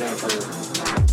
never